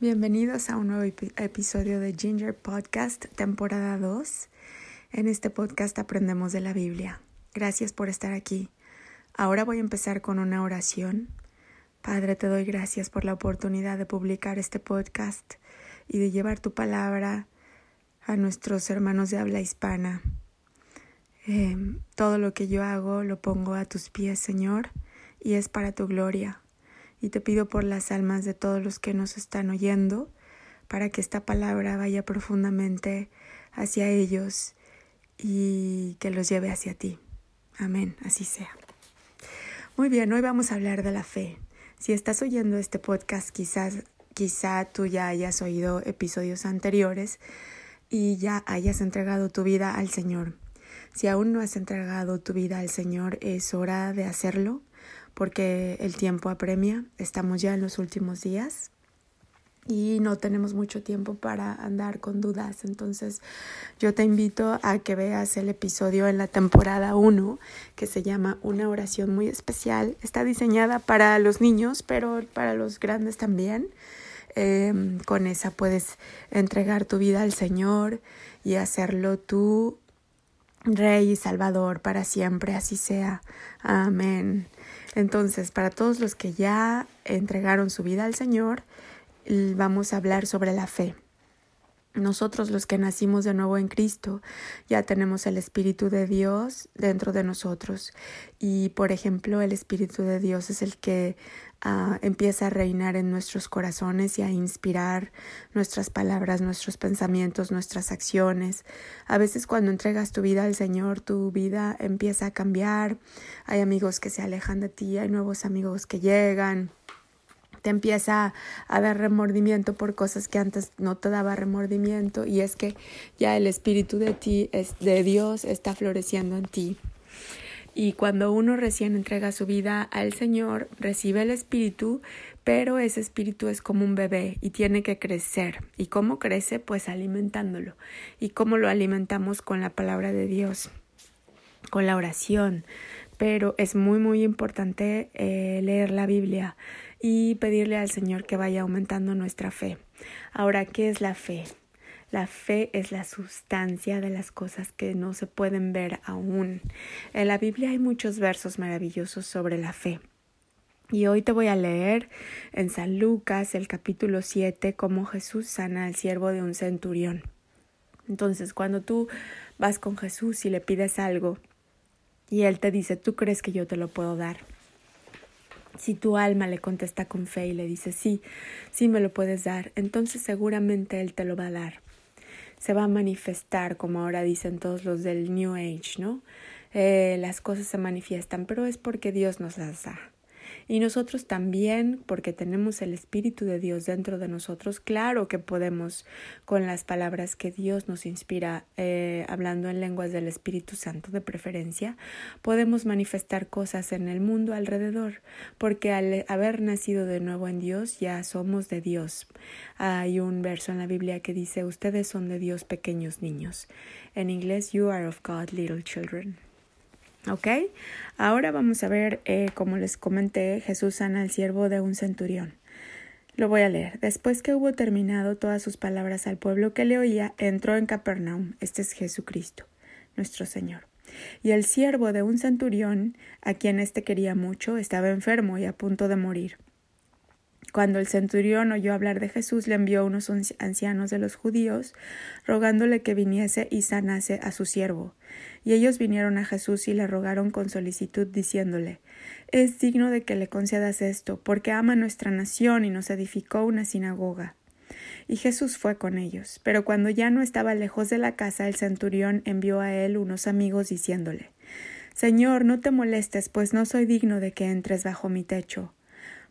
Bienvenidos a un nuevo episodio de Ginger Podcast, temporada 2. En este podcast aprendemos de la Biblia. Gracias por estar aquí. Ahora voy a empezar con una oración. Padre, te doy gracias por la oportunidad de publicar este podcast y de llevar tu palabra a nuestros hermanos de habla hispana. Eh, todo lo que yo hago lo pongo a tus pies, Señor, y es para tu gloria y te pido por las almas de todos los que nos están oyendo, para que esta palabra vaya profundamente hacia ellos y que los lleve hacia ti. Amén, así sea. Muy bien, hoy vamos a hablar de la fe. Si estás oyendo este podcast, quizás quizá tú ya hayas oído episodios anteriores y ya hayas entregado tu vida al Señor. Si aún no has entregado tu vida al Señor, es hora de hacerlo porque el tiempo apremia, estamos ya en los últimos días y no tenemos mucho tiempo para andar con dudas. Entonces yo te invito a que veas el episodio en la temporada 1 que se llama Una oración muy especial. Está diseñada para los niños, pero para los grandes también. Em, con esa puedes entregar tu vida al Señor y hacerlo tú, Rey y Salvador, para siempre, así sea. Amén. Entonces, para todos los que ya entregaron su vida al Señor, vamos a hablar sobre la fe. Nosotros los que nacimos de nuevo en Cristo ya tenemos el Espíritu de Dios dentro de nosotros y por ejemplo el Espíritu de Dios es el que uh, empieza a reinar en nuestros corazones y a inspirar nuestras palabras, nuestros pensamientos, nuestras acciones. A veces cuando entregas tu vida al Señor, tu vida empieza a cambiar. Hay amigos que se alejan de ti, hay nuevos amigos que llegan te empieza a dar remordimiento por cosas que antes no te daba remordimiento y es que ya el espíritu de ti es de Dios está floreciendo en ti. Y cuando uno recién entrega su vida al Señor, recibe el Espíritu, pero ese Espíritu es como un bebé y tiene que crecer. ¿Y cómo crece? Pues alimentándolo. ¿Y cómo lo alimentamos? Con la palabra de Dios, con la oración. Pero es muy, muy importante eh, leer la Biblia y pedirle al Señor que vaya aumentando nuestra fe. Ahora, ¿qué es la fe? La fe es la sustancia de las cosas que no se pueden ver aún. En la Biblia hay muchos versos maravillosos sobre la fe. Y hoy te voy a leer en San Lucas el capítulo 7 cómo Jesús sana al siervo de un centurión. Entonces, cuando tú vas con Jesús y le pides algo y Él te dice, tú crees que yo te lo puedo dar. Si tu alma le contesta con fe y le dice, sí, sí me lo puedes dar, entonces seguramente Él te lo va a dar se va a manifestar, como ahora dicen todos los del New Age, ¿no? Eh, las cosas se manifiestan, pero es porque Dios nos las da. Y nosotros también, porque tenemos el Espíritu de Dios dentro de nosotros, claro que podemos, con las palabras que Dios nos inspira, eh, hablando en lenguas del Espíritu Santo de preferencia, podemos manifestar cosas en el mundo alrededor, porque al haber nacido de nuevo en Dios, ya somos de Dios. Hay un verso en la Biblia que dice, ustedes son de Dios pequeños niños. En inglés, you are of God, little children. ¿Ok? Ahora vamos a ver, eh, como les comenté, Jesús sana al siervo de un centurión. Lo voy a leer. Después que hubo terminado todas sus palabras al pueblo que le oía, entró en Capernaum. Este es Jesucristo, nuestro Señor. Y el siervo de un centurión, a quien éste quería mucho, estaba enfermo y a punto de morir. Cuando el centurión oyó hablar de Jesús, le envió unos ancianos de los judíos, rogándole que viniese y sanase a su siervo. Y ellos vinieron a Jesús y le rogaron con solicitud, diciéndole Es digno de que le concedas esto, porque ama nuestra nación y nos edificó una sinagoga. Y Jesús fue con ellos. Pero cuando ya no estaba lejos de la casa, el centurión envió a él unos amigos, diciéndole Señor, no te molestes, pues no soy digno de que entres bajo mi techo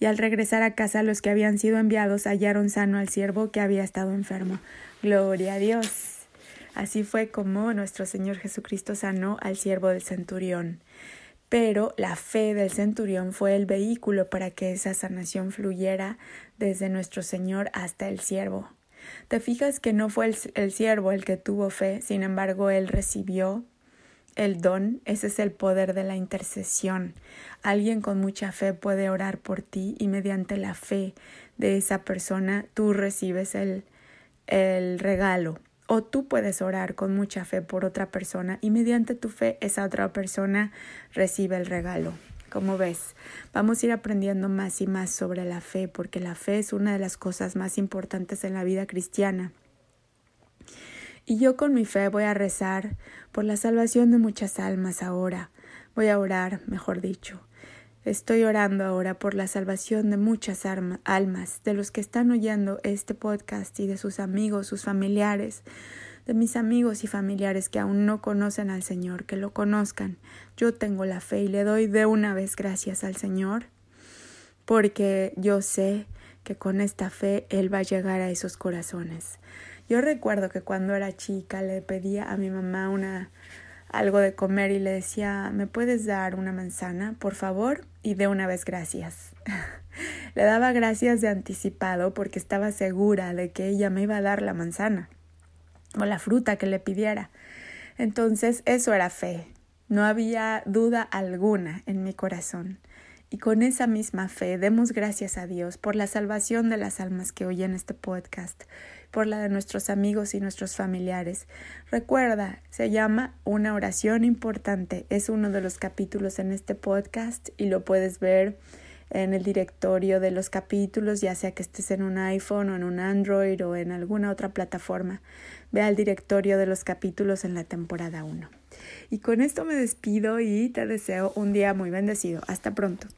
Y al regresar a casa los que habían sido enviados hallaron sano al siervo que había estado enfermo. Gloria a Dios. Así fue como nuestro Señor Jesucristo sanó al siervo del centurión. Pero la fe del centurión fue el vehículo para que esa sanación fluyera desde nuestro Señor hasta el siervo. Te fijas que no fue el, el siervo el que tuvo fe, sin embargo, él recibió el don, ese es el poder de la intercesión. Alguien con mucha fe puede orar por ti y mediante la fe de esa persona tú recibes el, el regalo. O tú puedes orar con mucha fe por otra persona y mediante tu fe esa otra persona recibe el regalo. Como ves, vamos a ir aprendiendo más y más sobre la fe porque la fe es una de las cosas más importantes en la vida cristiana. Y yo con mi fe voy a rezar por la salvación de muchas almas ahora. Voy a orar, mejor dicho. Estoy orando ahora por la salvación de muchas almas, de los que están oyendo este podcast y de sus amigos, sus familiares, de mis amigos y familiares que aún no conocen al Señor, que lo conozcan. Yo tengo la fe y le doy de una vez gracias al Señor, porque yo sé que con esta fe Él va a llegar a esos corazones. Yo recuerdo que cuando era chica le pedía a mi mamá una algo de comer y le decía, ¿me puedes dar una manzana, por favor? Y de una vez gracias. le daba gracias de anticipado porque estaba segura de que ella me iba a dar la manzana o la fruta que le pidiera. Entonces eso era fe. No había duda alguna en mi corazón. Y con esa misma fe demos gracias a Dios por la salvación de las almas que oyen este podcast, por la de nuestros amigos y nuestros familiares. Recuerda, se llama Una oración importante. Es uno de los capítulos en este podcast y lo puedes ver en el directorio de los capítulos, ya sea que estés en un iPhone o en un Android o en alguna otra plataforma. Ve al directorio de los capítulos en la temporada 1. Y con esto me despido y te deseo un día muy bendecido. Hasta pronto.